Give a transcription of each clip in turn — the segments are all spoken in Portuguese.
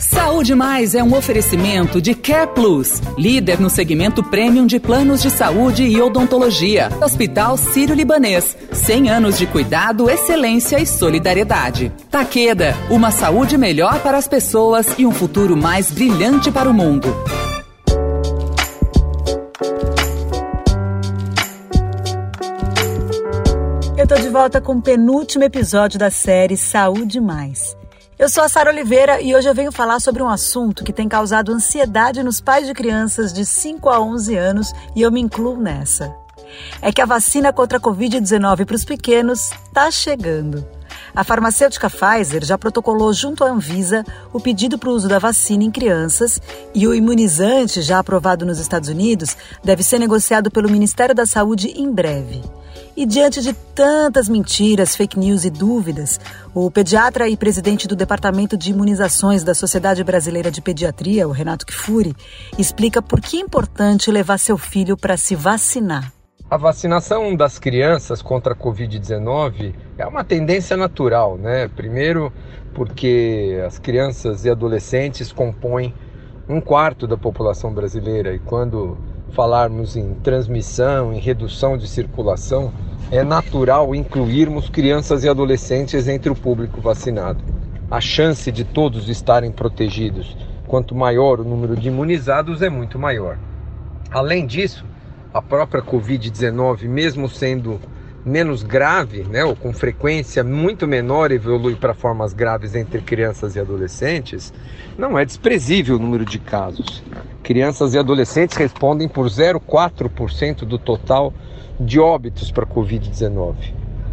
Saúde Mais é um oferecimento de Care Plus, líder no segmento premium de planos de saúde e odontologia. Hospital Sírio-Libanês, 100 anos de cuidado, excelência e solidariedade. Taqueda, uma saúde melhor para as pessoas e um futuro mais brilhante para o mundo. Eu tô de volta com o penúltimo episódio da série Saúde Mais. Eu sou a Sara Oliveira e hoje eu venho falar sobre um assunto que tem causado ansiedade nos pais de crianças de 5 a 11 anos e eu me incluo nessa. É que a vacina contra a Covid-19 para os pequenos está chegando. A farmacêutica Pfizer já protocolou junto à Anvisa o pedido para o uso da vacina em crianças e o imunizante, já aprovado nos Estados Unidos, deve ser negociado pelo Ministério da Saúde em breve. E diante de tantas mentiras, fake news e dúvidas, o pediatra e presidente do Departamento de Imunizações da Sociedade Brasileira de Pediatria, o Renato Kifuri, explica por que é importante levar seu filho para se vacinar. A vacinação das crianças contra a Covid-19 é uma tendência natural, né? Primeiro, porque as crianças e adolescentes compõem um quarto da população brasileira e quando falarmos em transmissão, em redução de circulação, é natural incluirmos crianças e adolescentes entre o público vacinado. A chance de todos estarem protegidos, quanto maior o número de imunizados, é muito maior. Além disso, a própria Covid-19, mesmo sendo menos grave, né, ou com frequência muito menor, evolui para formas graves entre crianças e adolescentes, não é desprezível o número de casos. Crianças e adolescentes respondem por 0,4% do total de óbitos para Covid-19.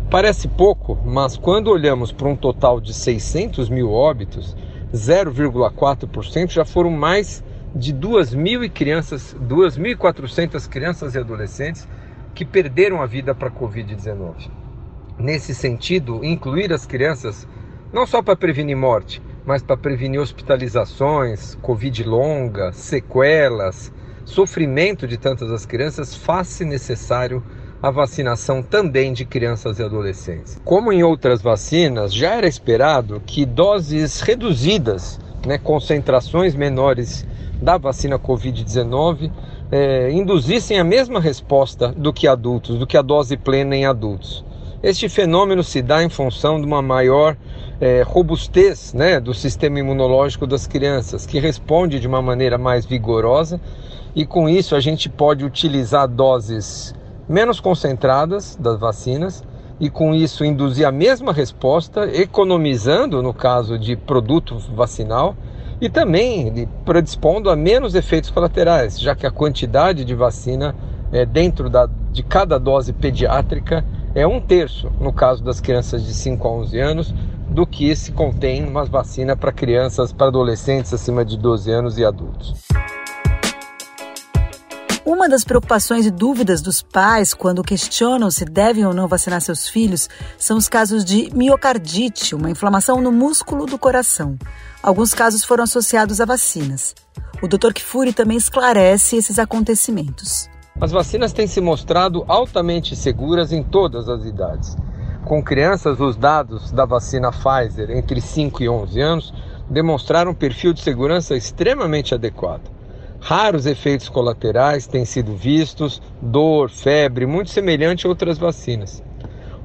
Parece pouco, mas quando olhamos para um total de 600 mil óbitos, 0,4% já foram mais de 2.000 crianças, 2.400 crianças e adolescentes que perderam a vida para a Covid-19. Nesse sentido, incluir as crianças não só para prevenir morte, mas para prevenir hospitalizações, Covid longa, sequelas, sofrimento de tantas as crianças, faz-se necessário a vacinação também de crianças e adolescentes. Como em outras vacinas, já era esperado que doses reduzidas, né, concentrações menores da vacina Covid-19, é, induzissem a mesma resposta do que adultos, do que a dose plena em adultos. Este fenômeno se dá em função de uma maior é, robustez né, do sistema imunológico das crianças, que responde de uma maneira mais vigorosa, e com isso a gente pode utilizar doses menos concentradas das vacinas e com isso induzir a mesma resposta, economizando no caso de produto vacinal e também predispondo a menos efeitos colaterais, já que a quantidade de vacina é, dentro da, de cada dose pediátrica é um terço, no caso das crianças de 5 a 11 anos, do que se contém uma vacina para crianças, para adolescentes acima de 12 anos e adultos. Uma das preocupações e dúvidas dos pais quando questionam se devem ou não vacinar seus filhos são os casos de miocardite, uma inflamação no músculo do coração. Alguns casos foram associados a vacinas. O Dr. Kifuri também esclarece esses acontecimentos. As vacinas têm se mostrado altamente seguras em todas as idades. Com crianças, os dados da vacina Pfizer entre 5 e 11 anos demonstraram um perfil de segurança extremamente adequado. Raros efeitos colaterais têm sido vistos, dor, febre, muito semelhante a outras vacinas.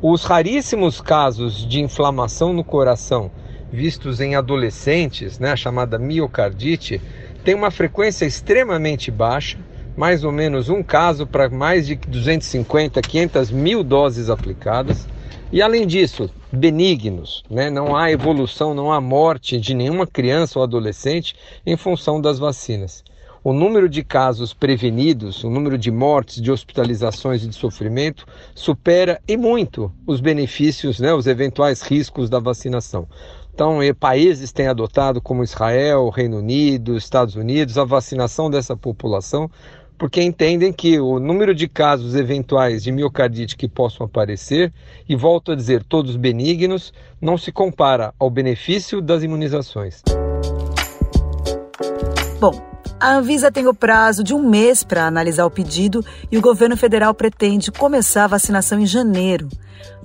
Os raríssimos casos de inflamação no coração vistos em adolescentes, né, a chamada miocardite, têm uma frequência extremamente baixa mais ou menos um caso para mais de 250, 500 mil doses aplicadas. E além disso, benignos, né? não há evolução, não há morte de nenhuma criança ou adolescente em função das vacinas. O número de casos prevenidos, o número de mortes, de hospitalizações e de sofrimento supera e muito os benefícios, né, os eventuais riscos da vacinação. Então, países têm adotado, como Israel, Reino Unido, Estados Unidos, a vacinação dessa população porque entendem que o número de casos eventuais de miocardite que possam aparecer, e volto a dizer, todos benignos, não se compara ao benefício das imunizações. Bom, A Anvisa tem o prazo de um mês para analisar o pedido e o governo federal pretende começar a vacinação em janeiro.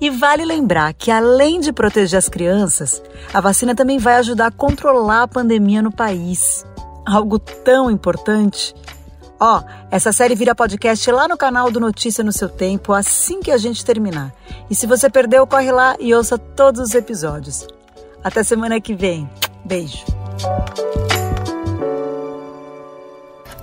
E vale lembrar que, além de proteger as crianças, a vacina também vai ajudar a controlar a pandemia no país. Algo tão importante. Ó, essa série vira podcast lá no canal do Notícia no seu tempo, assim que a gente terminar. E se você perdeu, corre lá e ouça todos os episódios. Até semana que vem. Beijo.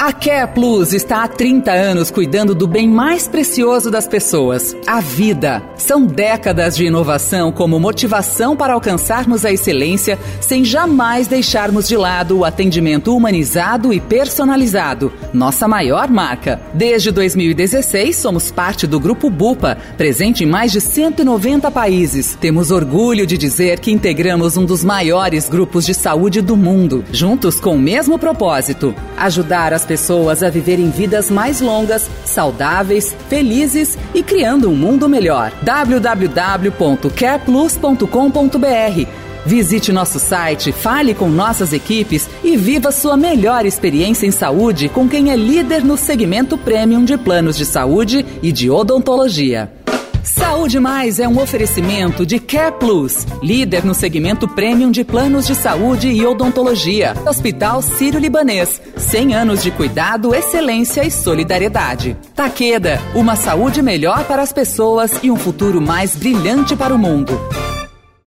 A Care Plus está há 30 anos cuidando do bem mais precioso das pessoas, a vida. São décadas de inovação como motivação para alcançarmos a excelência sem jamais deixarmos de lado o atendimento humanizado e personalizado, nossa maior marca. Desde 2016, somos parte do Grupo Bupa, presente em mais de 190 países. Temos orgulho de dizer que integramos um dos maiores grupos de saúde do mundo, juntos com o mesmo propósito: ajudar as pessoas a viverem vidas mais longas, saudáveis, felizes e criando um mundo melhor. www.careplus.com.br Visite nosso site, fale com nossas equipes e viva sua melhor experiência em saúde com quem é líder no segmento premium de planos de saúde e de odontologia. Saúde Mais é um oferecimento de Care Plus, líder no segmento premium de planos de saúde e odontologia. Hospital Sírio-Libanês, 100 anos de cuidado, excelência e solidariedade. Taqueda, uma saúde melhor para as pessoas e um futuro mais brilhante para o mundo.